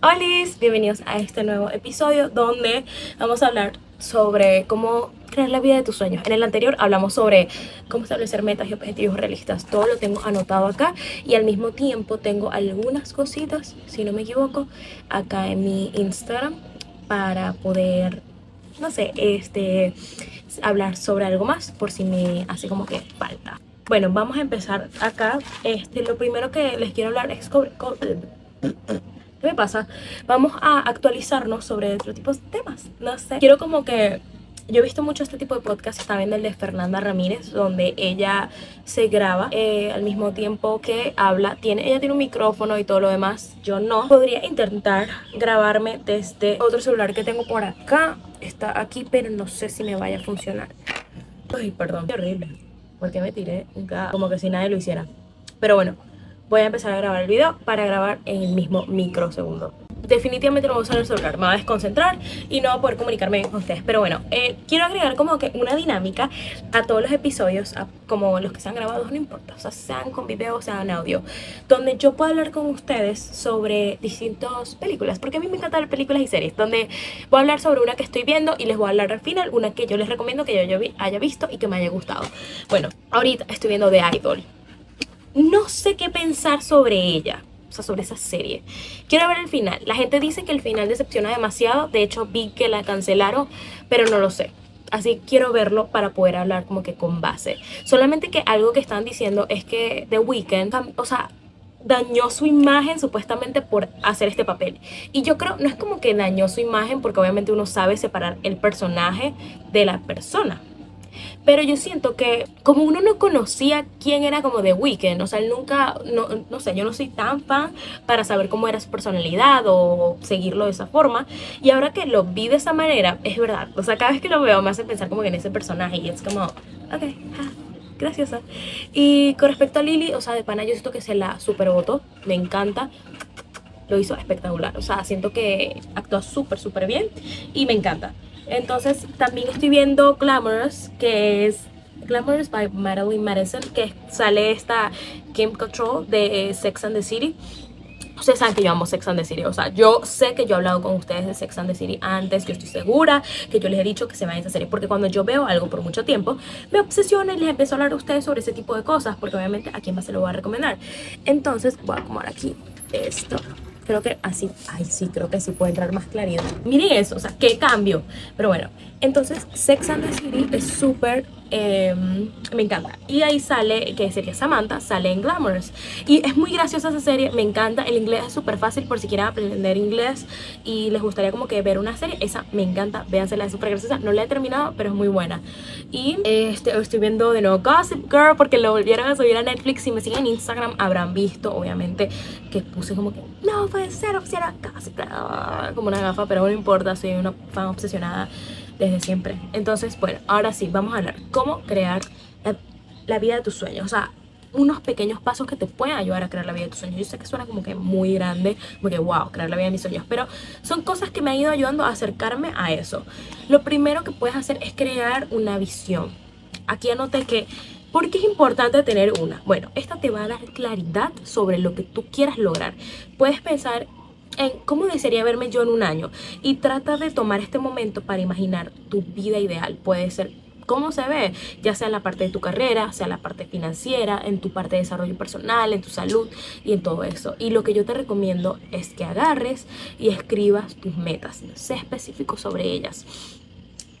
Hola, bienvenidos a este nuevo episodio donde vamos a hablar sobre cómo crear la vida de tus sueños. En el anterior hablamos sobre cómo establecer metas y objetivos realistas. Todo lo tengo anotado acá y al mismo tiempo tengo algunas cositas, si no me equivoco, acá en mi Instagram para poder, no sé, este, hablar sobre algo más por si me hace como que falta. Bueno, vamos a empezar acá. Este, lo primero que les quiero hablar es sobre... ¿Qué me pasa? Vamos a actualizarnos sobre otro tipo de temas. No sé. Quiero como que yo he visto mucho este tipo de podcast, también el de Fernanda Ramírez, donde ella se graba eh, al mismo tiempo que habla. Tiene, ella tiene un micrófono y todo lo demás. Yo no. Podría intentar grabarme desde otro celular que tengo por acá. Está aquí, pero no sé si me vaya a funcionar. Ay, perdón. Qué horrible. Porque me tiré como que si nadie lo hiciera. Pero bueno, voy a empezar a grabar el video para grabar en el mismo microsegundo. Definitivamente no voy a usar el celular, me va a desconcentrar y no voy a poder comunicarme con ustedes. Pero bueno, eh, quiero agregar como que una dinámica a todos los episodios, como los que sean grabados, no importa, o sea, sean con video o sean audio, donde yo pueda hablar con ustedes sobre distintas películas, porque a mí me encanta ver películas y series, donde voy a hablar sobre una que estoy viendo y les voy a hablar al final, una que yo les recomiendo que yo haya visto y que me haya gustado. Bueno, ahorita estoy viendo The Idol no sé qué pensar sobre ella, o sea, sobre esa serie. Quiero ver el final. La gente dice que el final decepciona demasiado, de hecho vi que la cancelaron, pero no lo sé. Así quiero verlo para poder hablar como que con base. Solamente que algo que están diciendo es que The Weeknd, o sea, dañó su imagen supuestamente por hacer este papel. Y yo creo, no es como que dañó su imagen porque obviamente uno sabe separar el personaje de la persona. Pero yo siento que como uno no conocía quién era como The Weeknd, o sea, él nunca, no, no sé, yo no soy tan fan para saber cómo era su personalidad o seguirlo de esa forma. Y ahora que lo vi de esa manera, es verdad, o sea, cada vez que lo veo me hace pensar como que en ese personaje y es como, ok, graciosa. Y con respecto a Lily, o sea, de pana yo siento que se la super votó, me encanta lo hizo espectacular. O sea, siento que actúa súper, súper bien y me encanta. Entonces también estoy viendo Glamorous, que es Glamorous by Madeline Madison, que sale esta Kim Control de Sex and the City. Ustedes saben que yo amo Sex and the City, o sea, yo sé que yo he hablado con ustedes de Sex and the City antes, yo estoy segura que yo les he dicho que se vayan a esa serie, porque cuando yo veo algo por mucho tiempo, me obsesiona y les empiezo a hablar a ustedes sobre ese tipo de cosas, porque obviamente a quién más se lo voy a recomendar. Entonces, voy a acomodar aquí esto. Creo que así, ay sí, creo que sí puede entrar más claridad. Miren eso, o sea, qué cambio. Pero bueno, entonces Sex and the City es súper Em, me encanta. Y ahí sale, que sería Samantha, sale en Glamorous. Y es muy graciosa esa serie, me encanta. El inglés es súper fácil por si quieren aprender inglés y les gustaría como que ver una serie. Esa me encanta, véansela, es súper graciosa. No la he terminado, pero es muy buena. Y este, estoy viendo de nuevo Gossip Girl porque lo volvieron a subir a Netflix. Si me siguen en Instagram habrán visto, obviamente, que puse como que no puede ser oficial Gossip Girl, como una gafa, pero no importa, soy una fan obsesionada desde siempre. Entonces, bueno, ahora sí, vamos a hablar cómo crear la, vida de tus sueños. O sea, unos pequeños pasos que te pueden ayudar a crear la vida de tus sueños. Yo sé que suena como que muy grande, porque wow, crear la vida de mis sueños, pero son cosas que me han ido ayudando a acercarme a eso. Lo primero que puedes hacer es crear una visión. Aquí anoté que ¿Por qué es importante tener una? Bueno, esta te va a dar claridad sobre lo que tú quieras lograr. Puedes pensar en cómo desearía verme yo en un año y trata de tomar este momento para imaginar tu vida ideal. Puede ser cómo se ve, ya sea en la parte de tu carrera, sea en la parte financiera, en tu parte de desarrollo personal, en tu salud y en todo eso. Y lo que yo te recomiendo es que agarres y escribas tus metas, sé específico sobre ellas.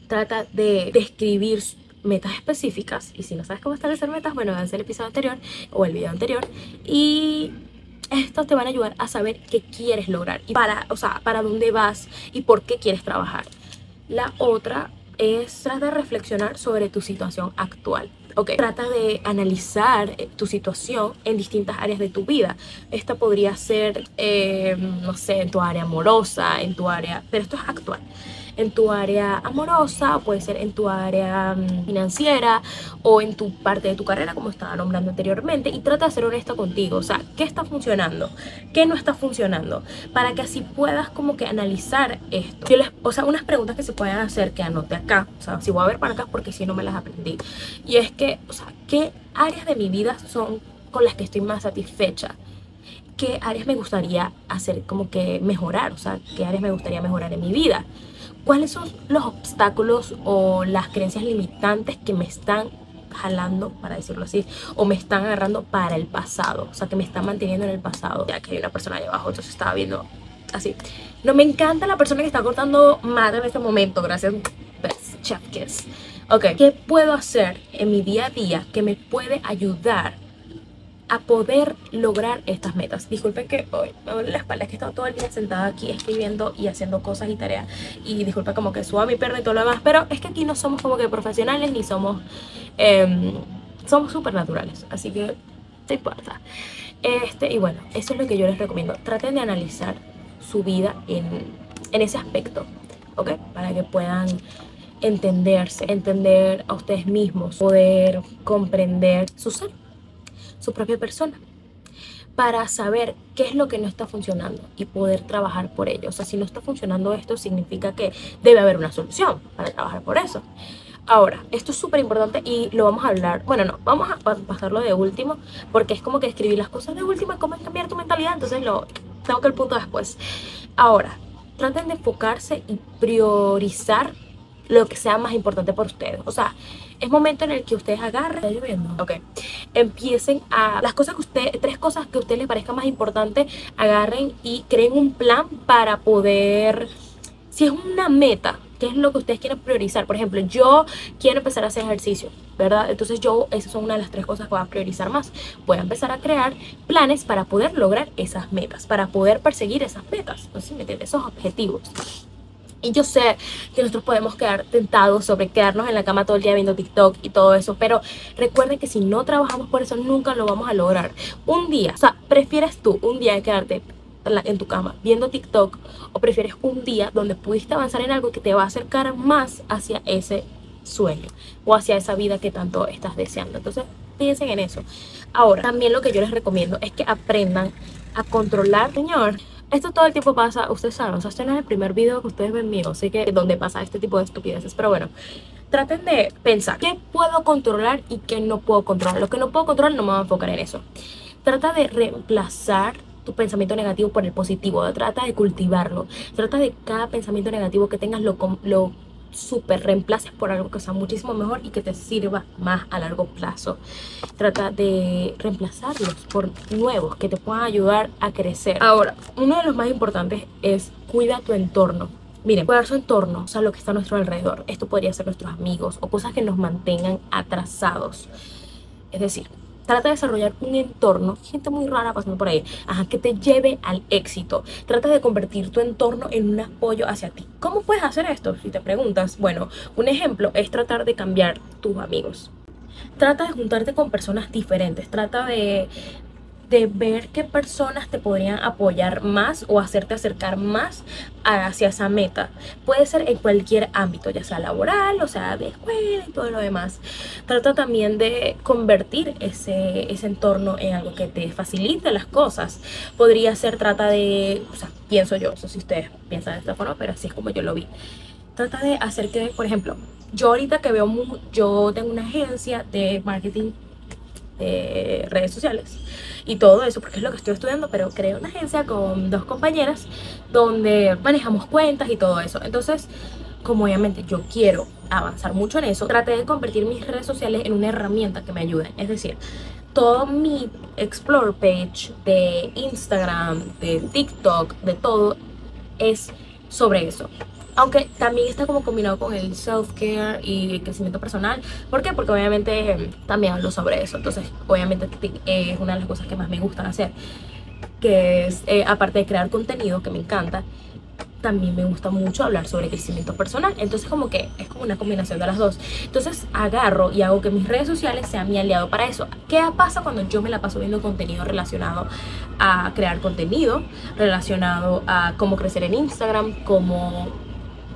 Trata de describir metas específicas y si no sabes cómo establecer metas, bueno, vean el episodio anterior o el video anterior y estos te van a ayudar a saber qué quieres lograr y para, o sea, para dónde vas y por qué quieres trabajar. La otra es trata de reflexionar sobre tu situación actual. Okay. Trata de analizar eh, tu situación en distintas áreas de tu vida. Esta podría ser, eh, no sé, en tu área amorosa, en tu área, pero esto es actual en tu área amorosa, puede ser en tu área mm, financiera o en tu parte de tu carrera, como estaba nombrando anteriormente, y trata de ser honesto contigo, o sea, ¿qué está funcionando? ¿Qué no está funcionando? Para que así puedas como que analizar esto. o sea, unas preguntas que se pueden hacer que anote acá, o sea, si voy a ver para acá porque si no me las aprendí. Y es que, o sea, ¿qué áreas de mi vida son con las que estoy más satisfecha? qué áreas me gustaría hacer como que mejorar, o sea, qué áreas me gustaría mejorar en mi vida. ¿Cuáles son los obstáculos o las creencias limitantes que me están jalando, para decirlo así, o me están agarrando para el pasado, o sea, que me están manteniendo en el pasado. Ya que hay una persona ahí abajo, entonces estaba viendo así. No me encanta la persona que está cortando madre en este momento, gracias. Chef Kiss. Ok, ¿qué puedo hacer en mi día a día que me puede ayudar a poder lograr estas metas. Disculpen que hoy me duele la espalda, es que he estado todo el día sentada aquí escribiendo y haciendo cosas y tareas. Y disculpen como que suba mi perro y todo lo demás, pero es que aquí no somos como que profesionales ni somos... Eh, somos súper naturales, así que no importa. Este, y bueno, eso es lo que yo les recomiendo. Traten de analizar su vida en, en ese aspecto, ¿ok? Para que puedan entenderse, entender a ustedes mismos, poder comprender su ser su propia persona para saber qué es lo que no está funcionando y poder trabajar por ello. O sea, si no está funcionando esto, significa que debe haber una solución para trabajar por eso. Ahora, esto es súper importante y lo vamos a hablar, bueno, no, vamos a pasarlo de último, porque es como que escribir las cosas de último cómo cambiar tu mentalidad, entonces lo tengo que el punto después. Ahora, traten de enfocarse y priorizar lo que sea más importante para ustedes. O sea, es momento en el que ustedes agarren. ¿Está lloviendo? Ok. Empiecen a. Las cosas que usted. Tres cosas que a ustedes les parezca más importante, agarren y creen un plan para poder. Si es una meta, ¿qué es lo que ustedes quieren priorizar? Por ejemplo, yo quiero empezar a hacer ejercicio, ¿verdad? Entonces yo, esas son una de las tres cosas que voy a priorizar más. Voy a empezar a crear planes para poder lograr esas metas, para poder perseguir esas metas, ¿no? ¿Me entiendes? Esos objetivos. Y yo sé que nosotros podemos quedar tentados sobre quedarnos en la cama todo el día viendo TikTok y todo eso, pero recuerden que si no trabajamos por eso nunca lo vamos a lograr. Un día, o sea, ¿prefieres tú un día quedarte en tu cama viendo TikTok o prefieres un día donde pudiste avanzar en algo que te va a acercar más hacia ese sueño o hacia esa vida que tanto estás deseando? Entonces, piensen en eso. Ahora, también lo que yo les recomiendo es que aprendan a controlar, señor, esto todo el tiempo pasa, ustedes saben, o sea, este no es el primer video que ustedes ven mío, así que donde pasa este tipo de estupideces, pero bueno, traten de pensar qué puedo controlar y qué no puedo controlar. Lo que no puedo controlar no me voy a enfocar en eso. Trata de reemplazar tu pensamiento negativo por el positivo, trata de cultivarlo, trata de cada pensamiento negativo que tengas lo, lo super reemplaces por algo que sea muchísimo mejor y que te sirva más a largo plazo. Trata de reemplazarlos por nuevos que te puedan ayudar a crecer. Ahora, uno de los más importantes es cuida tu entorno. Miren, cuidar su entorno, o sea, lo que está a nuestro alrededor. Esto podría ser nuestros amigos o cosas que nos mantengan atrasados. Es decir, Trata de desarrollar un entorno, gente muy rara pasando por ahí, ajá, que te lleve al éxito. Trata de convertir tu entorno en un apoyo hacia ti. ¿Cómo puedes hacer esto? Si te preguntas, bueno, un ejemplo es tratar de cambiar tus amigos. Trata de juntarte con personas diferentes, trata de, de ver qué personas te podrían apoyar más o hacerte acercar más hacia esa meta. Puede ser en cualquier ámbito, ya sea laboral, o sea, de escuela y todo lo demás. Trata también de convertir ese, ese entorno en algo que te facilite las cosas. Podría ser, trata de, o sea, pienso yo, no sé si ustedes piensan de esta forma, pero así es como yo lo vi. Trata de hacer que, por ejemplo, yo ahorita que veo, yo tengo una agencia de marketing de redes sociales y todo eso, porque es lo que estoy estudiando, pero creé una agencia con dos compañeras donde manejamos cuentas y todo eso. Entonces, como obviamente yo quiero avanzar mucho en eso, traté de convertir mis redes sociales en una herramienta que me ayude. Es decir, todo mi explore page de Instagram, de TikTok, de todo, es sobre eso aunque también está como combinado con el self-care y el crecimiento personal. ¿Por qué? Porque obviamente em, también hablo sobre eso. Entonces, obviamente es una de las cosas que más me gustan hacer. Que es, eh, aparte de crear contenido, que me encanta, también me gusta mucho hablar sobre crecimiento personal. Entonces como que es como una combinación de las dos. Entonces agarro y hago que mis redes sociales sean mi aliado para eso. ¿Qué pasa cuando yo me la paso viendo contenido relacionado a crear contenido, relacionado a cómo crecer en Instagram, cómo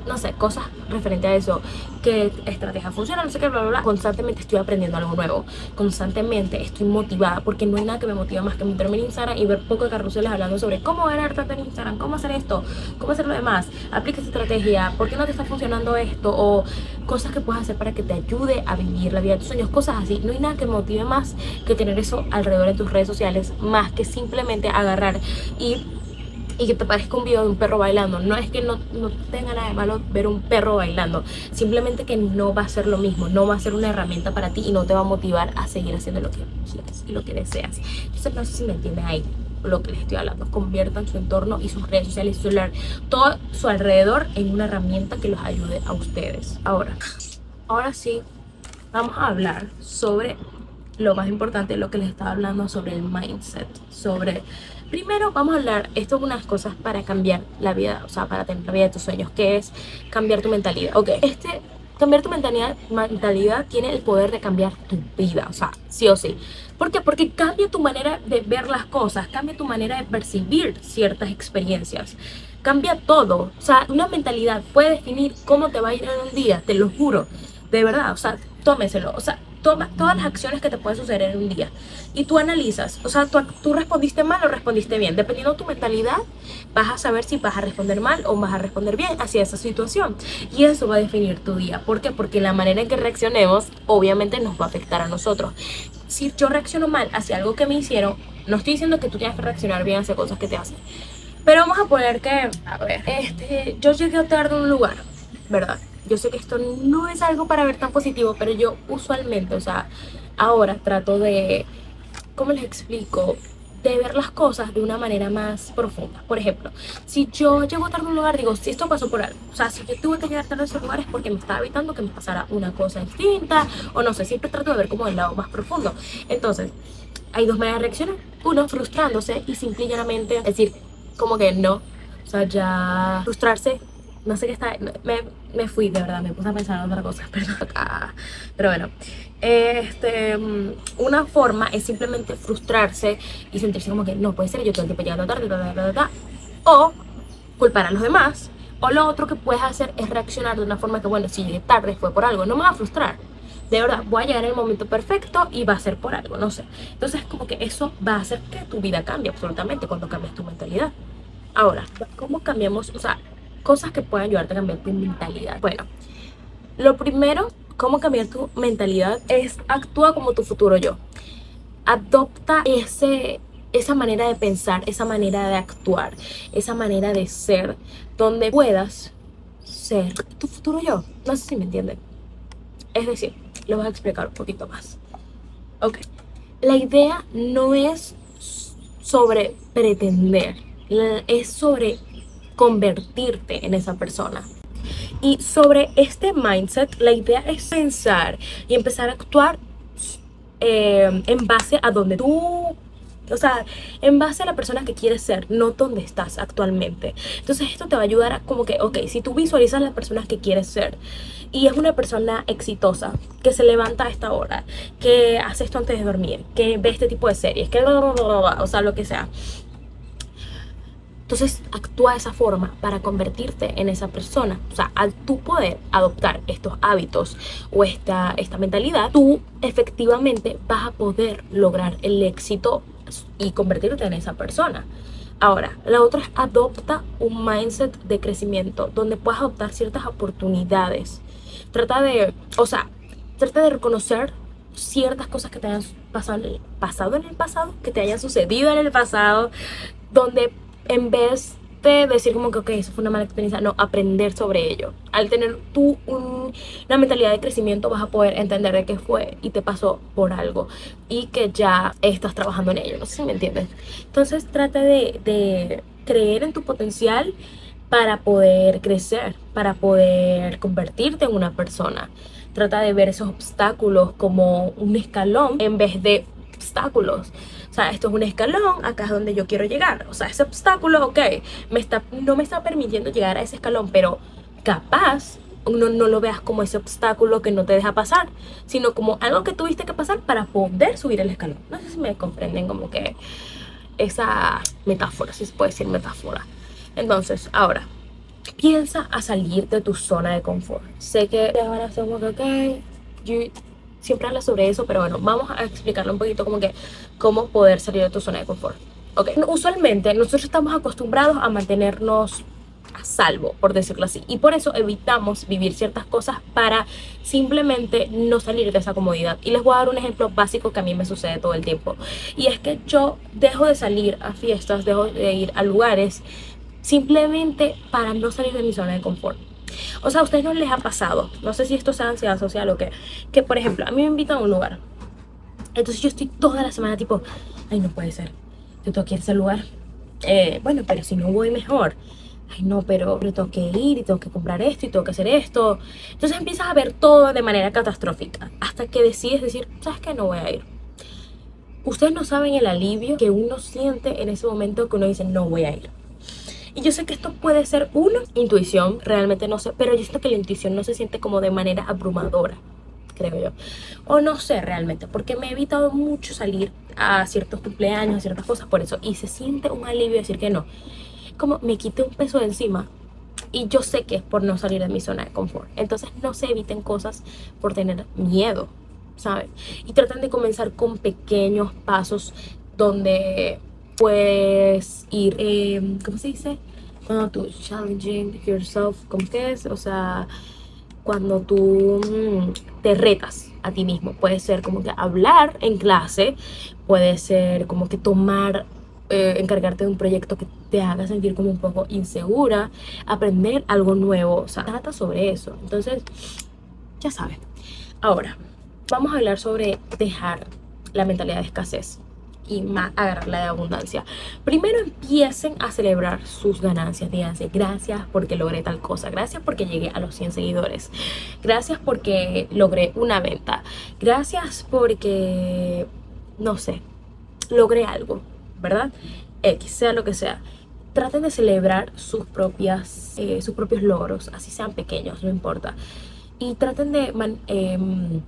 no sé, cosas referente a eso, qué estrategia funciona, no sé qué, bla, bla, bla. Constantemente estoy aprendiendo algo nuevo, constantemente estoy motivada, porque no hay nada que me motiva más que meterme en Instagram y ver poco de carruseles hablando sobre cómo ganar tanto en Instagram, cómo hacer esto, cómo hacer lo demás, aplica esta estrategia, por qué no te está funcionando esto, o cosas que puedes hacer para que te ayude a vivir la vida de tus sueños, cosas así. No hay nada que me motive más que tener eso alrededor de tus redes sociales, más que simplemente agarrar y y que te parezca un video de un perro bailando. No es que no, no, tenga nada de malo ver un perro bailando, simplemente que no va a ser lo mismo, no va a ser una herramienta para ti y no te va a motivar a seguir haciendo lo que quieres y lo que deseas. Entonces no sé si me entiendes ahí lo que les estoy hablando. Conviertan su entorno y sus redes sociales y celular, todo su alrededor en una herramienta que los ayude a ustedes. Ahora, ahora sí, vamos a hablar sobre lo más importante, lo que les estaba hablando sobre el mindset, sobre Primero vamos a hablar, esto es unas cosas para cambiar la vida, o sea, para tener la vida de tus sueños, que es cambiar tu mentalidad. Ok, este, cambiar tu mentalidad, tiene el poder de cambiar tu vida, o sea, sí o sí. ¿Por qué? Porque cambia tu manera de ver las cosas, cambia tu manera de percibir ciertas experiencias. Cambia todo. O sea, una mentalidad puede definir cómo te va a ir en un día, te lo juro. De verdad, o sea, tómeselo. O toma todas las acciones que te pueden suceder en un día y tú analizas, o sea, tú, respondiste mal o respondiste bien. Dependiendo de tu mentalidad, vas a saber si vas a responder mal o vas a responder bien hacia esa situación. Y eso va a definir tu día. ¿Por qué? Porque la manera en que reaccionemos, obviamente, nos va a afectar a nosotros. Si yo reacciono mal hacia algo que me hicieron, no estoy diciendo que tú tienes que reaccionar bien hacia cosas que te hacen. Pero vamos a poner que, a ver, este, yo llegué tarde a un lugar, ¿verdad? Yo sé que esto no es algo para ver tan positivo, pero yo usualmente, o sea, ahora trato de ¿cómo les explico? de ver las cosas de una manera más profunda. Por ejemplo, si yo llego tarde a un lugar, digo, si esto pasó por algo. O sea, si yo tuve que llegar tarde a ese lugar es porque me estaba evitando que me pasara una cosa distinta. O no sé, siempre trato de ver como el lado más profundo. Entonces, hay dos maneras de reaccionar. Uno, frustrándose y simplemente decir, como que no. O sea, ya frustrarse no sé qué está, me, me, fui de verdad, me puse a pensar en otra cosa, pero bueno, este, mm, una forma es simplemente frustrarse y sentirse como que no puede ser, yo todo el tiempo llegando tarde, o culpar a los demás, o lo otro que puedes hacer es reaccionar de una forma que, bueno, si llegué tarde fue por algo, no me va a frustrar, de verdad, voy a llegar en el momento perfecto y va a ser por algo, no sé. Entonces, como que eso va a hacer que tu vida cambie absolutamente cuando cambies tu mentalidad. Ahora, ¿cómo cambiamos? O sea, cosas que pueden ayudarte a cambiar tu mentalidad. Bueno, lo primero, cómo cambiar tu mentalidad es actúa como tu futuro yo. Adopta ese, esa manera de pensar, esa manera de actuar, esa manera de ser, donde puedas ser tu futuro yo. No sé si me entienden. Es decir, lo voy a explicar un poquito más. Ok. La idea no es sobre pretender, es sobre convertirte en esa persona. Y sobre este mindset, la idea es pensar y empezar a actuar eh, en base a donde tú o sea, en base a la persona que quieres ser, no donde estás actualmente. Entonces esto te va a ayudar a como que, ok, si tú visualizas las personas que quieres ser y es una persona exitosa, que se levanta a esta hora, que hace esto antes de dormir, que ve este tipo de series, que o sea, lo que sea. Entonces actúa de esa forma para convertirte en esa persona. O sea, al tú poder adoptar estos hábitos o esta, esta mentalidad, tú efectivamente vas a poder lograr el éxito y convertirte en esa persona. Ahora, la otra es adopta un mindset de crecimiento donde puedas adoptar ciertas oportunidades. Trata de, o sea, trata de reconocer ciertas cosas que te hayan pasado en el pasado, en el pasado, que te hayan sucedido en el pasado, donde en vez de decir como que, ok, eso fue una mala experiencia, no, aprender sobre ello. Al tener tú una mentalidad de crecimiento vas a poder entender de qué fue y te pasó por algo y que ya estás trabajando en ello, no sé si me entiendes. Entonces trata de, de creer en tu potencial para poder crecer, para poder convertirte en una persona. Trata de ver esos obstáculos como un escalón en vez de obstáculos. O sea, esto es un escalón, acá es donde yo quiero llegar. O sea, ese obstáculo, ok, me está, no me está permitiendo llegar a ese escalón, pero capaz no, no lo veas como ese obstáculo que no te deja pasar, sino como algo que tuviste que pasar para poder subir el escalón. No sé si me comprenden como que esa metáfora, si se puede decir metáfora. Entonces, ahora, piensa a salir de tu zona de confort. Sé que te van a hacer como que, ok, yo siempre habla sobre eso, pero bueno, vamos a explicarle un poquito como que cómo poder salir de tu zona de confort. Ok, usualmente nosotros estamos acostumbrados a mantenernos a salvo, por decirlo así. Y por eso evitamos vivir ciertas cosas para simplemente no salir de esa comodidad. Y les voy a dar un ejemplo básico que a mí me sucede todo el tiempo. Y es que yo dejo de salir a fiestas, dejo de ir a lugares simplemente para no salir de mi zona de confort. O sea, a ustedes no les ha pasado, no sé si esto sea ansiedad social o qué, que por ejemplo, a mí me invitan a un lugar. Entonces yo estoy toda la semana tipo, ay, no puede ser, yo tengo que ir a ese lugar. Eh, bueno, pero si no voy mejor ay no, pero, tengo que ir y tengo que comprar esto y tengo que hacer esto. Entonces empiezas a ver todo de manera catastrófica hasta que decides decir, ¿sabes qué? No voy a ir. Ustedes no saben el alivio que uno siente en ese momento que uno dice, no voy a ir. Y yo sé que esto puede ser una intuición, realmente no sé, pero yo siento que la intuición no se siente como de manera abrumadora, creo yo. O no sé realmente, porque me he evitado mucho salir a ciertos cumpleaños, a ciertas cosas por eso. Y se siente un alivio decir que no como me quité un peso de encima y yo sé que es por no salir de mi zona de confort. Entonces no se eviten cosas por tener miedo, ¿saben? Y tratan de comenzar con pequeños pasos donde puedes ir, eh, ¿cómo se dice? Cuando tú challenging yourself, ¿cómo que es? O sea, cuando tú mm, te retas a ti mismo. Puede ser como que hablar en clase, puede ser como que tomar eh, encargarte de un proyecto que te haga sentir como un poco insegura, aprender algo nuevo, o sea, trata sobre eso. Entonces, ya saben. Ahora, vamos a hablar sobre dejar la mentalidad de escasez y más agarrar la de abundancia. Primero empiecen a celebrar sus ganancias. Díganse, gracias porque logré tal cosa. Gracias porque llegué a los 100 seguidores. Gracias porque logré una venta. Gracias porque, no sé, logré algo. ¿verdad? X, sea lo que sea. Traten de celebrar sus, propias, eh, sus propios logros, así sean pequeños, no importa. Y traten de em,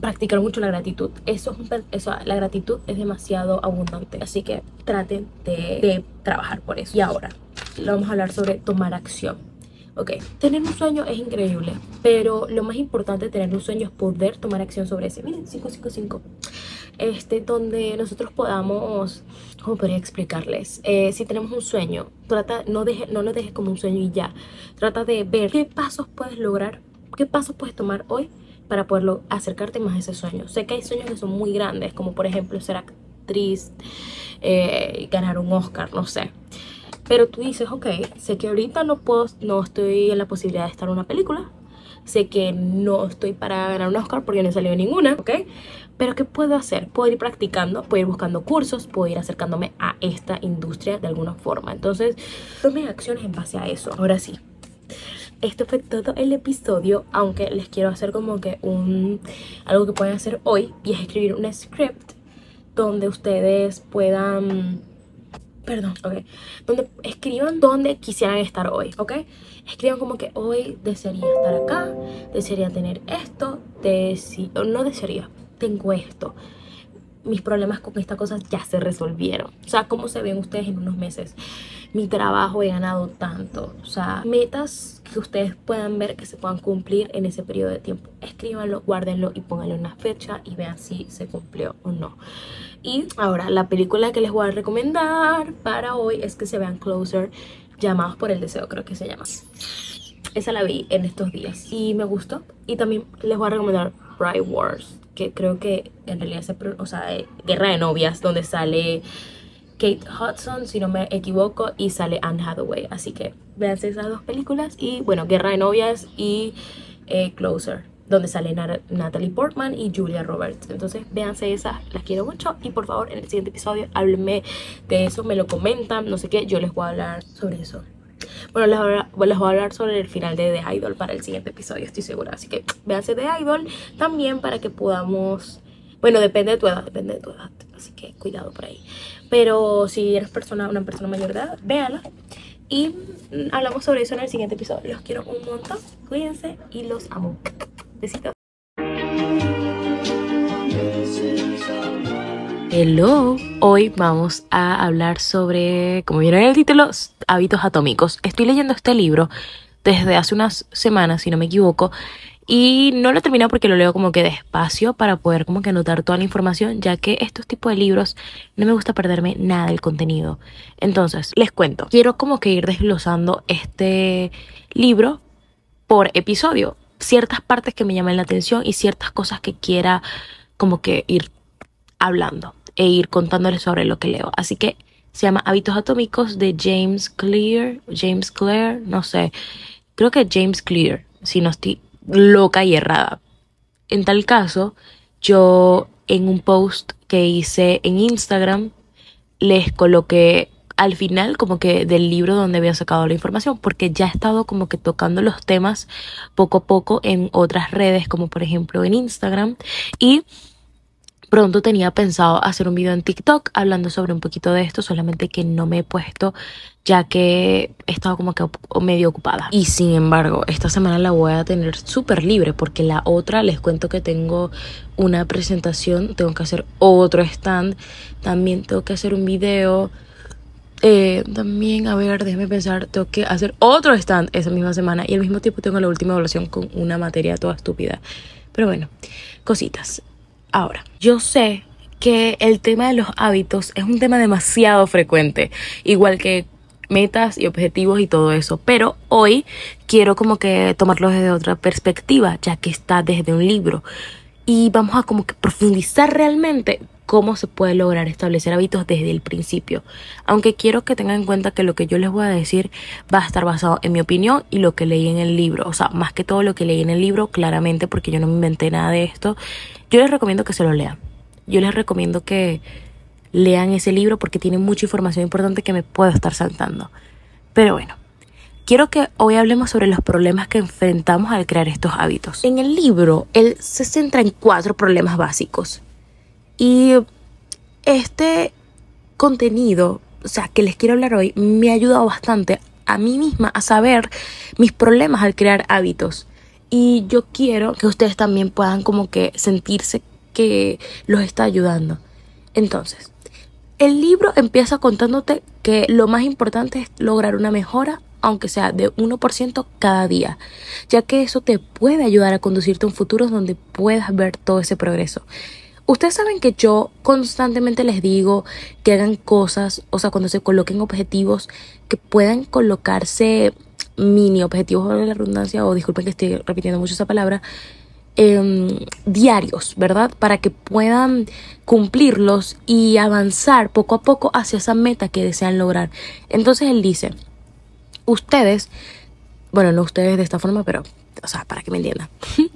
practicar mucho la gratitud. Eso, eso, la gratitud es demasiado abundante. Así que traten de, de trabajar por eso. Y ahora, vamos a hablar sobre tomar acción. Ok, tener un sueño es increíble, pero lo más importante de tener un sueño es poder tomar acción sobre ese. Miren, 555 este, donde nosotros podamos, ¿cómo podría explicarles? Eh, si tenemos un sueño, trata, no, deje, no lo dejes como un sueño y ya. Trata de ver qué pasos puedes lograr, qué pasos puedes tomar hoy para poderlo acercarte más a ese sueño. Sé que hay sueños que son muy grandes, como por ejemplo ser actriz, eh, ganar un Oscar, no sé. Pero tú dices, ok, sé que ahorita no puedo, no estoy en la posibilidad de estar en una película. Sé que no estoy para ganar un Oscar porque no he salido ninguna, ¿ok? Pero ¿qué puedo hacer? Puedo ir practicando, puedo ir buscando cursos, puedo ir acercándome a esta industria de alguna forma. Entonces, tome acciones en base a eso. Ahora sí. Esto fue todo el episodio, aunque les quiero hacer como que un algo que pueden hacer hoy y es escribir un script donde ustedes puedan perdón, ok, donde escriban dónde quisieran estar hoy, ok, escriban como que hoy desearía estar acá, desearía tener esto, desi no desearía, tengo esto. Mis problemas con esta cosa ya se resolvieron. O sea, ¿cómo se ven ustedes en unos meses? Mi trabajo he ganado tanto. O sea, metas que ustedes puedan ver que se puedan cumplir en ese periodo de tiempo. Escríbanlo, guárdenlo y pónganle una fecha y vean si se cumplió o no. Y ahora, la película que les voy a recomendar para hoy es que se vean Closer, llamados por el deseo, creo que se llama. Esa la vi en estos días y me gustó. Y también les voy a recomendar Bride Wars, que creo que en realidad se, o sea, Guerra de Novias, donde sale Kate Hudson, si no me equivoco, y sale Anne Hathaway. Así que véanse esas dos películas. Y bueno, Guerra de Novias y eh, Closer, donde sale Natalie Portman y Julia Roberts. Entonces véanse esas, las quiero mucho. Y por favor, en el siguiente episodio háblenme de eso, me lo comentan, no sé qué, yo les voy a hablar sobre eso. Bueno, les voy, a, hablar sobre el final de The Idol para el siguiente episodio, estoy segura. Así que véanse The Idol también para que podamos... Bueno, depende de tu edad, depende de tu edad. Así que cuidado por ahí. Pero si eres persona, una persona mayor de edad, véala. Y hablamos sobre eso en el siguiente episodio. Los quiero un montón. Cuídense y los amo. Besitos. Hello, hoy vamos a hablar sobre, como vieron en el título, hábitos atómicos. Estoy leyendo este libro desde hace unas semanas, si no me equivoco, y no lo he terminado porque lo leo como que despacio para poder como que anotar toda la información, ya que estos tipos de libros no me gusta perderme nada del contenido. Entonces, les cuento, quiero como que ir desglosando este libro por episodio, ciertas partes que me llaman la atención y ciertas cosas que quiera como que ir hablando e ir contándoles sobre lo que leo. Así que se llama Hábitos Atómicos de James Clear, James Clear, no sé, creo que James Clear, si no estoy loca y errada. En tal caso, yo en un post que hice en Instagram les coloqué al final como que del libro donde había sacado la información porque ya he estado como que tocando los temas poco a poco en otras redes como por ejemplo en Instagram y Pronto tenía pensado hacer un video en TikTok hablando sobre un poquito de esto, solamente que no me he puesto ya que he estado como que medio ocupada. Y sin embargo, esta semana la voy a tener súper libre porque la otra les cuento que tengo una presentación, tengo que hacer otro stand, también tengo que hacer un video. Eh, también, a ver, déjeme pensar, tengo que hacer otro stand esa misma semana y al mismo tiempo tengo la última evaluación con una materia toda estúpida. Pero bueno, cositas. Ahora, yo sé que el tema de los hábitos es un tema demasiado frecuente, igual que metas y objetivos y todo eso, pero hoy quiero como que tomarlo desde otra perspectiva, ya que está desde un libro. Y vamos a como que profundizar realmente cómo se puede lograr establecer hábitos desde el principio. Aunque quiero que tengan en cuenta que lo que yo les voy a decir va a estar basado en mi opinión y lo que leí en el libro. O sea, más que todo lo que leí en el libro, claramente, porque yo no me inventé nada de esto. Yo les recomiendo que se lo lean. Yo les recomiendo que lean ese libro porque tiene mucha información importante que me puedo estar saltando. Pero bueno, quiero que hoy hablemos sobre los problemas que enfrentamos al crear estos hábitos. En el libro, él se centra en cuatro problemas básicos. Y este contenido, o sea, que les quiero hablar hoy, me ha ayudado bastante a mí misma a saber mis problemas al crear hábitos. Y yo quiero que ustedes también puedan como que sentirse que los está ayudando. Entonces, el libro empieza contándote que lo más importante es lograr una mejora, aunque sea de 1% cada día, ya que eso te puede ayudar a conducirte a un futuro donde puedas ver todo ese progreso. Ustedes saben que yo constantemente les digo que hagan cosas, o sea, cuando se coloquen objetivos, que puedan colocarse mini objetivos de la redundancia, o disculpen que estoy repitiendo mucho esa palabra, em, diarios, ¿verdad? Para que puedan cumplirlos y avanzar poco a poco hacia esa meta que desean lograr. Entonces él dice, ustedes, bueno, no ustedes de esta forma, pero, o sea, para que me entiendan,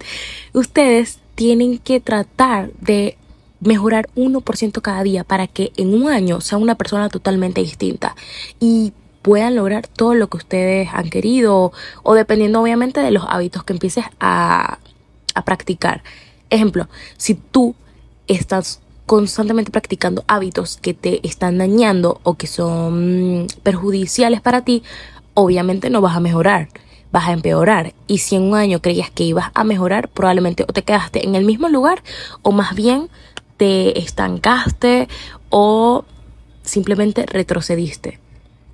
ustedes tienen que tratar de mejorar 1% cada día para que en un año sea una persona totalmente distinta y puedan lograr todo lo que ustedes han querido o dependiendo obviamente de los hábitos que empieces a, a practicar. Ejemplo, si tú estás constantemente practicando hábitos que te están dañando o que son perjudiciales para ti, obviamente no vas a mejorar vas a empeorar. Y si en un año creías que ibas a mejorar, probablemente o te quedaste en el mismo lugar o más bien te estancaste o simplemente retrocediste.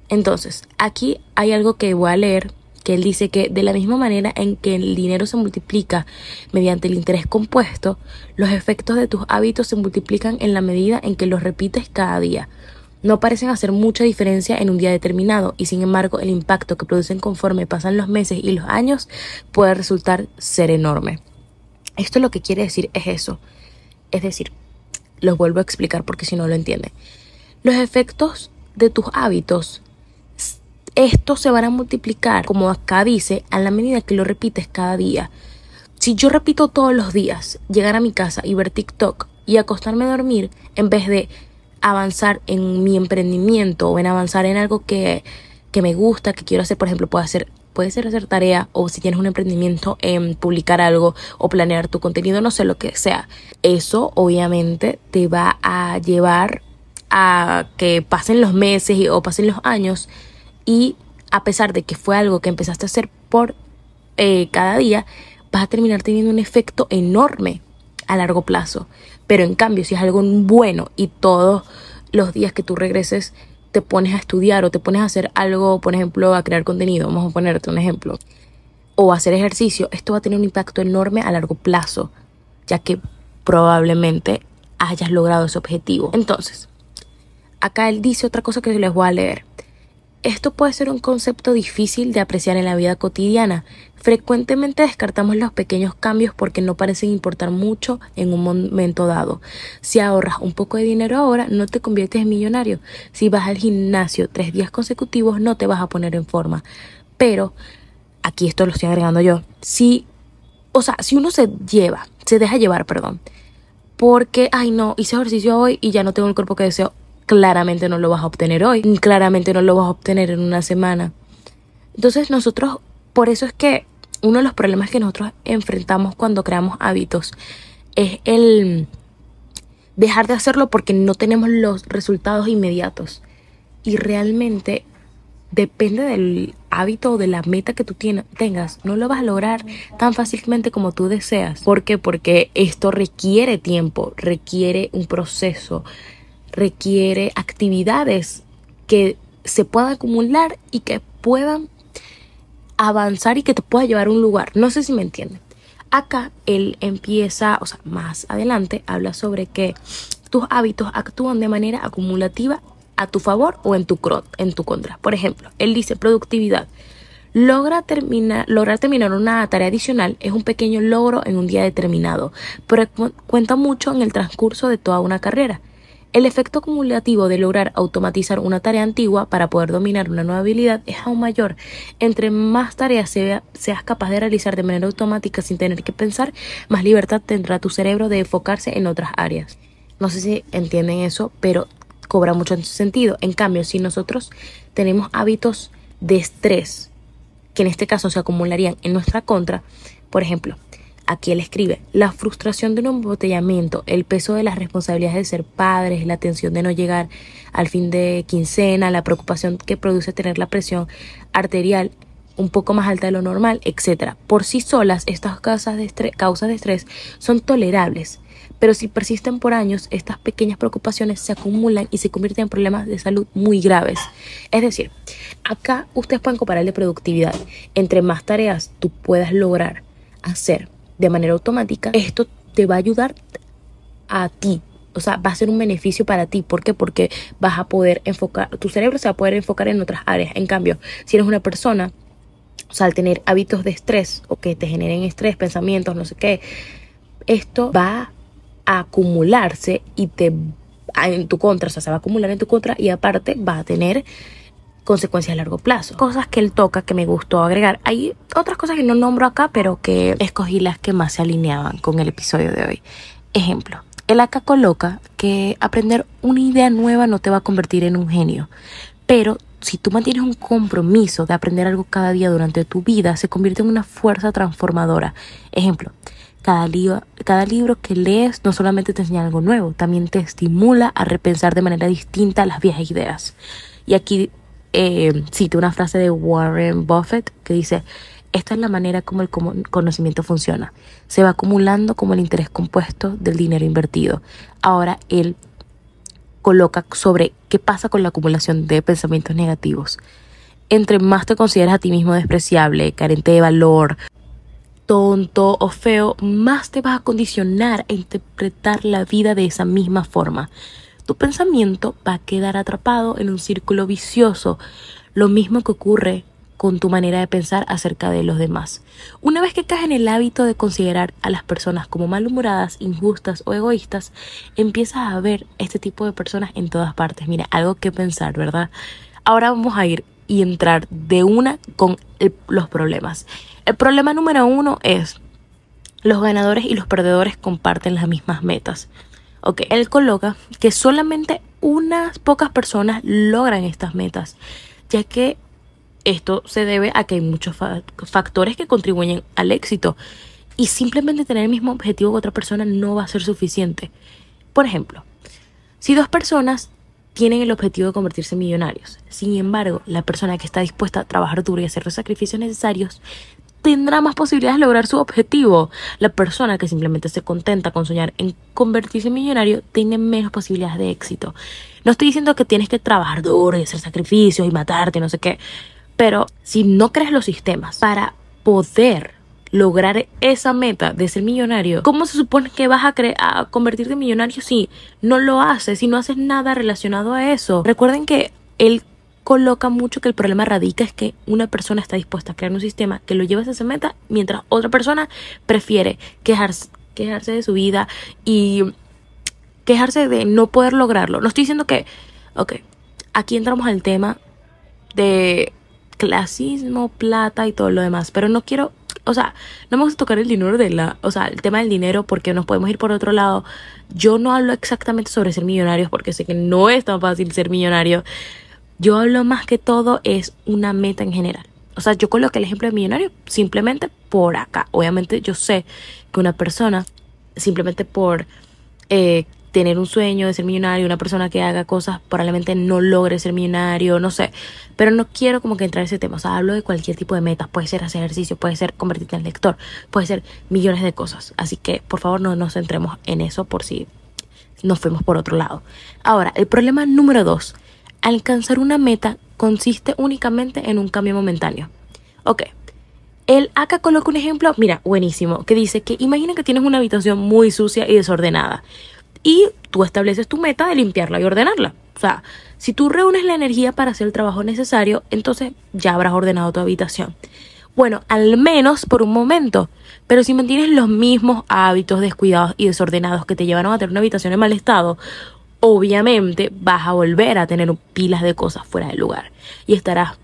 Entonces, aquí hay algo que voy a leer que él dice que de la misma manera en que el dinero se multiplica mediante el interés compuesto, los efectos de tus hábitos se multiplican en la medida en que los repites cada día no parecen hacer mucha diferencia en un día determinado y sin embargo el impacto que producen conforme pasan los meses y los años puede resultar ser enorme. Esto lo que quiere decir es eso. Es decir, los vuelvo a explicar porque si no lo entienden. Los efectos de tus hábitos, estos se van a multiplicar, como acá dice, a la medida que lo repites cada día. Si yo repito todos los días llegar a mi casa y ver TikTok y acostarme a dormir en vez de avanzar en mi emprendimiento o en avanzar en algo que, me gusta, que quiero hacer, por ejemplo, puede ser puede ser hacer tarea o si tienes un emprendimiento en publicar algo o planear tu contenido, no sé lo que sea. Eso obviamente te va a llevar a que pasen los meses o pasen los años y a pesar de que fue algo que empezaste a hacer por eh, cada día, vas a terminar teniendo un efecto enorme a largo plazo. Pero en cambio, si es algo bueno y todos los días que tú regreses te pones a estudiar o te pones a hacer algo, por ejemplo, a crear contenido, vamos a ponerte un ejemplo, o a hacer ejercicio, esto va a tener un impacto enorme a largo plazo, ya que probablemente hayas logrado ese objetivo. Entonces, acá él dice otra cosa que les voy a leer. Esto puede ser un concepto difícil de apreciar en la vida cotidiana. Frecuentemente descartamos los pequeños cambios porque no parecen importar mucho en un momento dado. Si ahorras un poco de dinero ahora, no te conviertes en millonario. Si vas al gimnasio tres días consecutivos, no te vas a poner en forma. Pero, aquí esto lo estoy agregando yo, si, o sea, si uno se lleva, se deja llevar, perdón, porque, ay no, hice ejercicio hoy y ya no tengo el cuerpo que deseo, claramente no lo vas a obtener hoy, claramente no lo vas a obtener en una semana. Entonces nosotros, por eso es que uno de los problemas que nosotros enfrentamos cuando creamos hábitos es el dejar de hacerlo porque no tenemos los resultados inmediatos. Y realmente depende del hábito o de la meta que tú tengas, no lo vas a lograr tan fácilmente como tú deseas. ¿Por qué? Porque esto requiere tiempo, requiere un proceso, requiere actividades que se puedan acumular y que puedan avanzar y que te pueda llevar a un lugar. No sé si me entienden. Acá él empieza, o sea, más adelante habla sobre que tus hábitos actúan de manera acumulativa a tu favor o en tu, en tu contra. Por ejemplo, él dice productividad. Logra terminar, lograr terminar una tarea adicional es un pequeño logro en un día determinado, pero cuenta mucho en el transcurso de toda una carrera. El efecto acumulativo de lograr automatizar una tarea antigua para poder dominar una nueva habilidad es aún mayor. Entre más tareas seas capaz de realizar de manera automática sin tener que pensar, más libertad tendrá tu cerebro de enfocarse en otras áreas. No sé si entienden eso, pero cobra mucho sentido. En cambio, si nosotros tenemos hábitos de estrés, que en este caso se acumularían en nuestra contra, por ejemplo, Aquí él escribe, la frustración de un embotellamiento, el peso de las responsabilidades de ser padres, la tensión de no llegar al fin de quincena, la preocupación que produce tener la presión arterial un poco más alta de lo normal, etc. Por sí solas, estas causas de, estrés, son tolerables, pero si persisten por años, estas pequeñas preocupaciones se acumulan y se convierten en problemas de salud muy graves. Es decir, acá ustedes pueden comparar de productividad. Entre más tareas tú puedas lograr hacer de manera automática, esto te va a ayudar a ti. O sea, va a ser un beneficio para ti. ¿Por qué? Porque vas a poder enfocar, tu cerebro se va a poder enfocar en otras áreas. En cambio, si eres una persona, o sea, al tener hábitos de estrés o que te generen estrés, pensamientos, no sé qué, esto va a acumularse y te en tu contra, o sea, se va a acumular en tu contra y aparte va a tener consecuencias a largo plazo. Cosas que él toca que me gustó agregar. Hay otras cosas que no nombro acá, pero que escogí las que más se alineaban con el episodio de hoy. Ejemplo, él acá coloca que aprender una idea nueva no te va a convertir en un genio, pero si tú mantienes un compromiso de aprender algo cada día durante tu vida, se convierte en una fuerza transformadora. Ejemplo, cada, libro, cada libro que lees no solamente te enseña algo nuevo, también te estimula a repensar de manera distinta las viejas ideas. Y aquí eh, una frase de Warren Buffett que dice, esta es la manera como el conocimiento funciona. Se va acumulando como el interés compuesto del dinero invertido. Ahora él coloca sobre qué pasa con la acumulación de pensamientos negativos. Entre más te consideras a ti mismo despreciable, carente de valor, tonto o feo, más te vas a condicionar a interpretar la vida de esa misma forma tu pensamiento va a quedar atrapado en un círculo vicioso, lo mismo que ocurre con tu manera de pensar acerca de los demás. Una vez que caes en el hábito de considerar a las personas como malhumoradas, injustas o egoístas, empiezas a ver este tipo de personas en todas partes. Mira, algo que pensar, ¿verdad? Ahora vamos a ir y entrar de una con los problemas. El problema número uno es los ganadores y los perdedores comparten las mismas metas. Ok, él coloca que solamente unas pocas personas logran estas metas, ya que esto se debe a que hay muchos factores que contribuyen al éxito y simplemente tener el mismo objetivo que otra persona no va a ser suficiente. Por ejemplo, si dos personas tienen el objetivo de convertirse en millonarios, sin embargo, la persona que está dispuesta a trabajar duro y hacer los sacrificios necesarios tendrá más posibilidades de lograr su objetivo. La persona que simplemente se contenta con soñar en convertirse en millonario tiene menos posibilidades de éxito. No estoy diciendo que tienes que trabajar duro y hacer sacrificios y matarte, no sé qué, pero si no crees los sistemas para poder lograr esa meta de ser millonario, ¿cómo se supone que vas a, a convertirte en millonario si no lo haces, si no haces nada relacionado a eso? Recuerden que el coloca mucho que el problema radica es que una persona está dispuesta a crear un sistema que lo lleve a esa meta, mientras otra persona prefiere quejarse, quejarse de su vida y quejarse de no poder lograrlo. No estoy diciendo que, ok, aquí entramos al tema de clasismo, plata y todo lo demás, pero no quiero, o sea, no me gusta tocar el dinero de la, o sea, el tema del dinero porque nos podemos ir por otro lado. Yo no hablo exactamente sobre ser millonarios porque sé que no es tan fácil ser millonario. Yo hablo más que todo es una meta en general. O sea, yo coloqué el ejemplo de millonario simplemente por acá. Obviamente yo sé que una persona, simplemente por eh, tener un sueño de ser millonario, una persona que haga cosas probablemente no logre ser millonario, no sé. Pero no quiero como que entrar en ese tema. O sea, hablo de cualquier tipo de metas. Puede ser hacer ejercicio, puede ser convertirte en lector, puede ser millones de cosas. Así que por favor no nos centremos en eso por si nos fuimos por otro lado. Ahora, el problema número dos alcanzar una meta consiste únicamente en un cambio momentáneo. Ok. Él acá coloca un ejemplo, mira, buenísimo, que dice que imagina que tienes una habitación muy sucia y desordenada y tú estableces tu meta de limpiarla y ordenarla. O sea, si tú reúnes la energía para hacer el trabajo necesario, entonces ya habrás ordenado tu habitación. Bueno, al menos por un momento. Pero si mantienes los mismos hábitos descuidados y desordenados que te llevaron a tener una habitación en mal estado, obviamente vas a volver a tener pilas de cosas fuera del lugar y estarás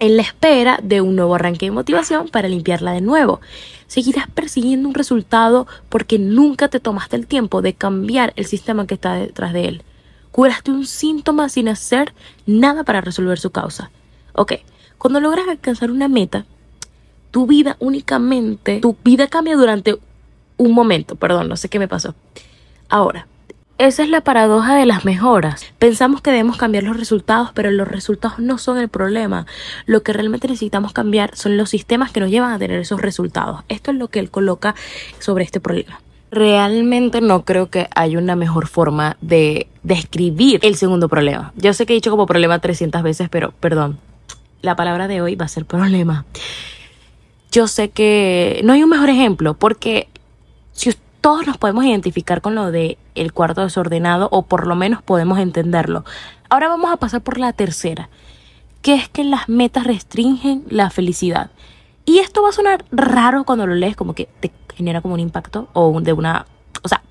en la espera de un nuevo arranque de motivación para limpiarla de nuevo. Seguirás persiguiendo un resultado porque nunca te tomaste el tiempo de cambiar el sistema que está detrás de él. Curaste un síntoma sin hacer nada para resolver su causa. Ok, cuando logras alcanzar una meta, tu vida únicamente, tu vida cambia durante un momento, perdón, no sé qué me pasó. Ahora, esa es la paradoja de las mejoras. Pensamos que debemos cambiar los resultados, pero los resultados no son el problema. Lo que realmente necesitamos cambiar son los sistemas que nos llevan a tener esos resultados. Esto es lo que él coloca sobre este problema. Realmente no creo que haya una mejor forma de describir el segundo problema. Yo sé que he dicho como problema 300 veces, pero perdón. La palabra de hoy va a ser problema. Yo sé que no hay un mejor ejemplo porque si usted todos nos podemos identificar con lo de el cuarto desordenado o por lo menos podemos entenderlo. Ahora vamos a pasar por la tercera, que es que las metas restringen la felicidad. Y esto va a sonar raro cuando lo lees, como que te genera como un impacto o de una, o sea,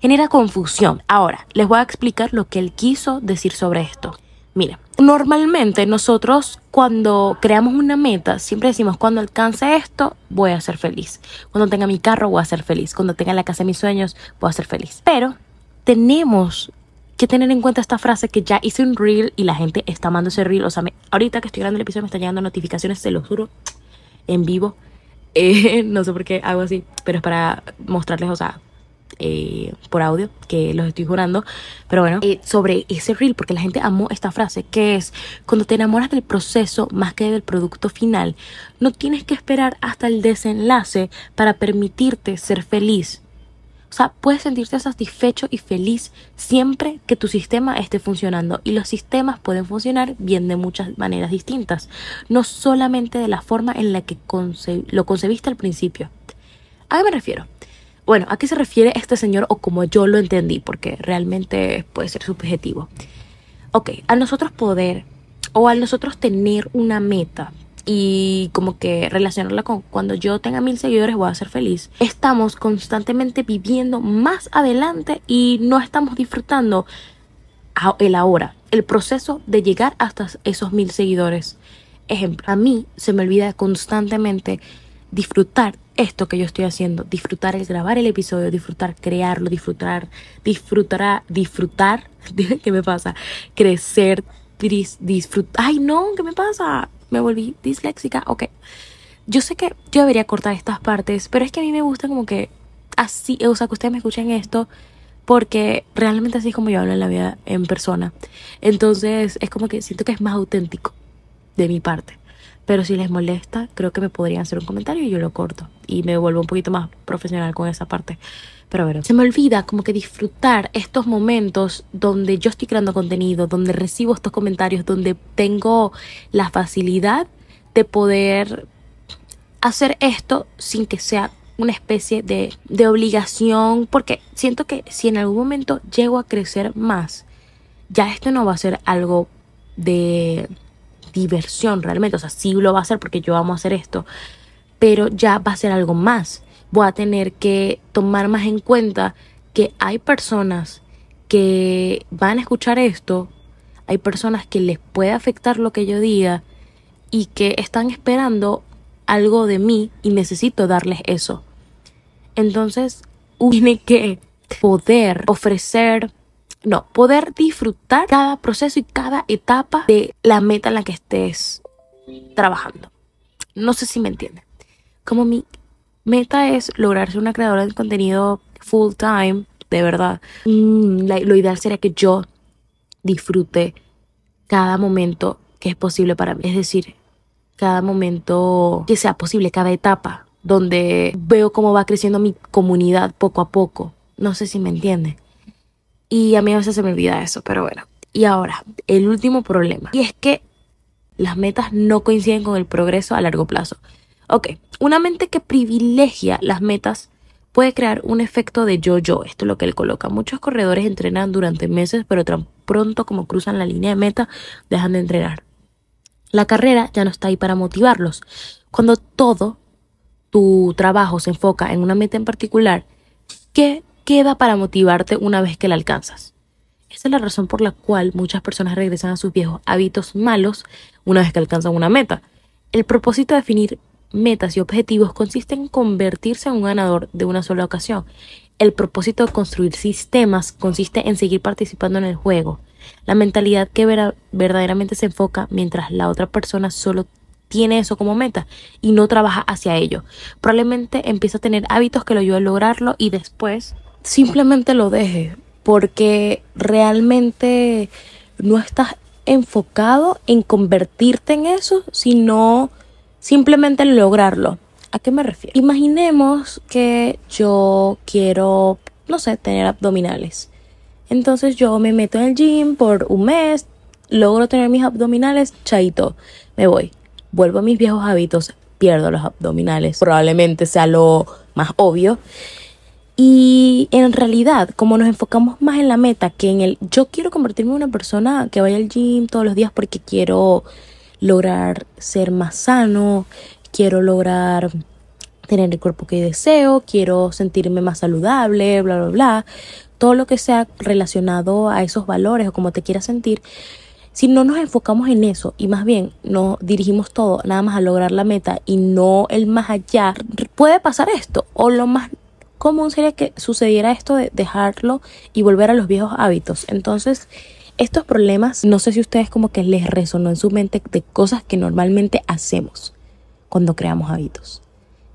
genera confusión. Ahora, les voy a explicar lo que él quiso decir sobre esto. Mira, normalmente nosotros cuando creamos una meta, siempre decimos, cuando alcance esto, voy a ser feliz. Cuando tenga mi carro, voy a ser feliz. Cuando tenga la casa de mis sueños, voy a ser feliz. Pero tenemos que tener en cuenta esta frase que ya hice un reel y la gente está amando ese reel. O sea, ahorita que estoy grabando el episodio me están llegando notificaciones, se lo juro, en vivo. Eh, no sé por qué hago así, pero es para mostrarles, o sea, eh, por audio, que los estoy jurando, pero bueno, eh, sobre ese reel, porque la gente amó esta frase, que es, cuando te enamoras del proceso más que del producto final, no tienes que esperar hasta el desenlace para permitirte ser feliz. O sea, puedes sentirte satisfecho y feliz siempre que tu sistema esté funcionando. Y los sistemas pueden funcionar bien de muchas maneras distintas. No solamente de la forma en la que lo concebiste al principio. ¿A qué me refiero? Bueno, ¿a qué se refiere este señor o como yo lo entendí? Porque realmente puede ser subjetivo. Ok, a nosotros poder o a nosotros tener una meta y como que relacionarla con cuando yo tenga mil seguidores voy a ser feliz. Estamos constantemente viviendo más adelante y no estamos disfrutando el ahora, el proceso de llegar hasta esos mil seguidores. Ejemplo, a mí se me olvida constantemente disfrutar esto que yo estoy haciendo, disfrutar el grabar el episodio, disfrutar crearlo, disfrutar, disfrutar, disfrutar, ¿qué me pasa? Crecer, disfrutar, ay no, ¿qué me pasa? Me volví disléxica, ok. Yo sé que yo debería cortar estas partes, pero es que a mí me gusta como que así, o sea, que ustedes me escuchen esto, porque realmente así es como yo hablo en la vida en persona. Entonces es como que siento que es más auténtico de mi parte. Pero si les molesta, creo que me podrían hacer un comentario y yo lo corto. Y me vuelvo un poquito más profesional con esa parte. Pero bueno, se me olvida como que disfrutar estos momentos donde yo estoy creando contenido, donde recibo estos comentarios, donde tengo la facilidad de poder hacer esto sin que sea una especie de, de obligación. Porque siento que si en algún momento llego a crecer más, ya esto no va a ser algo de diversión realmente. O sea, sí lo va a hacer porque yo amo hacer esto. Pero ya va a ser algo más. Voy a tener que tomar más en cuenta que hay personas que van a escuchar esto. Hay personas que les puede afectar lo que yo diga y que están esperando algo de mí y necesito darles eso. Entonces, tiene que poder ofrecer no, poder disfrutar cada proceso y cada etapa de la meta en la que estés trabajando. No sé si me entienden. Como mi meta es lograr ser una creadora de contenido full time, de verdad, mm, lo ideal sería que yo disfrute cada momento que es posible para mí. Es decir, cada momento que sea posible, cada etapa, donde veo cómo va creciendo mi comunidad poco a poco. No sé si me entienden. Y a mí a veces se me olvida eso, pero bueno. Y ahora, el último problema. Y es que las metas no coinciden con el progreso a largo plazo. Ok, una mente que privilegia las metas puede crear un efecto de yo-yo. Esto es lo que él coloca. Muchos corredores entrenan durante meses, pero tan pronto como cruzan la línea de meta, dejan de entrenar. La carrera ya no está ahí para motivarlos. Cuando todo tu trabajo se enfoca en una meta en particular, ¿qué queda para motivarte una vez que la alcanzas. Esa es la razón por la cual muchas personas regresan a sus viejos hábitos malos una vez que alcanzan una meta. El propósito de definir metas y objetivos consiste en convertirse en un ganador de una sola ocasión. El propósito de construir sistemas consiste en seguir participando en el juego. La mentalidad que verdaderamente se enfoca mientras la otra persona solo tiene eso como meta y no trabaja hacia ello. Probablemente empieza a tener hábitos que lo ayuden a lograrlo y después simplemente lo deje porque realmente no estás enfocado en convertirte en eso, sino simplemente en lograrlo. ¿A qué me refiero? Imaginemos que yo quiero, no sé, tener abdominales. Entonces yo me meto en el gym por un mes, logro tener mis abdominales, chaito, me voy. Vuelvo a mis viejos hábitos, pierdo los abdominales. Probablemente sea lo más obvio. Y en realidad, como nos enfocamos más en la meta que en el yo quiero convertirme en una persona que vaya al gym todos los días porque quiero lograr ser más sano, quiero lograr tener el cuerpo que deseo, quiero sentirme más saludable, bla, bla, bla, todo lo que sea relacionado a esos valores o como te quieras sentir, si no nos enfocamos en eso y más bien nos dirigimos todo nada más a lograr la meta y no el más allá, puede pasar esto o lo más común sería que sucediera esto de dejarlo y volver a los viejos hábitos. Entonces, estos problemas, no sé si ustedes como que les resonó en su mente de cosas que normalmente hacemos cuando creamos hábitos.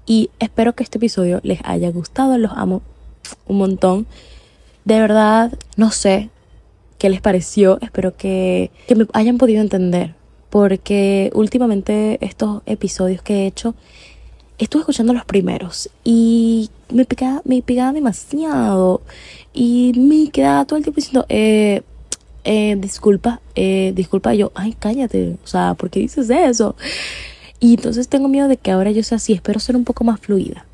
Y espero que este episodio les haya gustado, los amo un montón. De verdad, no sé qué les pareció, espero que, que me hayan podido entender, porque últimamente estos episodios que he hecho estuve escuchando los primeros y me pegaba, me pegaba demasiado y me quedaba todo el tiempo diciendo, eh, eh, disculpa, eh, disculpa, yo, ay, cállate, o sea, ¿por qué dices eso? Y entonces tengo miedo de que ahora yo sea así, espero ser un poco más fluida,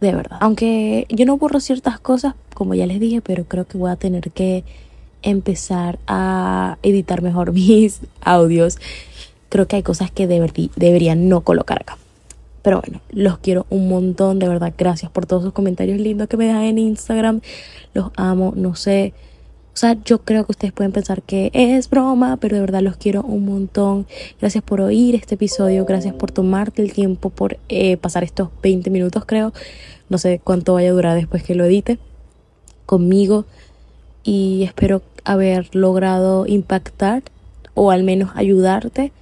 de verdad. Aunque yo no borro ciertas cosas, como ya les dije, pero creo que voy a tener que empezar a editar mejor mis audios. Creo que hay cosas que debería no colocar acá. Pero bueno, los quiero un montón, de verdad. Gracias por todos sus comentarios lindos que me dejan en Instagram. Los amo, no sé. O sea, yo creo que ustedes pueden pensar que es broma, pero de verdad los quiero un montón. Gracias por oír este episodio, gracias por tomarte el tiempo, por eh, pasar estos 20 minutos creo. No sé cuánto vaya a durar después que lo edite conmigo. Y espero haber logrado impactar o al menos ayudarte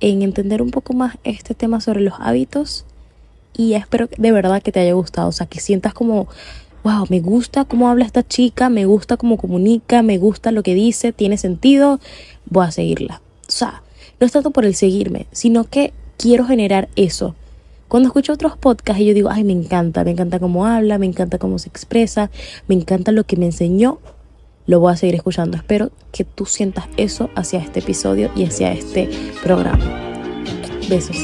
en entender un poco más este tema sobre los hábitos y espero de verdad que te haya gustado, o sea, que sientas como, wow, me gusta cómo habla esta chica, me gusta cómo comunica, me gusta lo que dice, tiene sentido, voy a seguirla. O sea, no es tanto por el seguirme, sino que quiero generar eso. Cuando escucho otros podcasts y yo digo, ay, me encanta, me encanta cómo habla, me encanta cómo se expresa, me encanta lo que me enseñó, lo voy a seguir escuchando. Espero que tú sientas eso hacia este episodio y hacia este programa. Besos.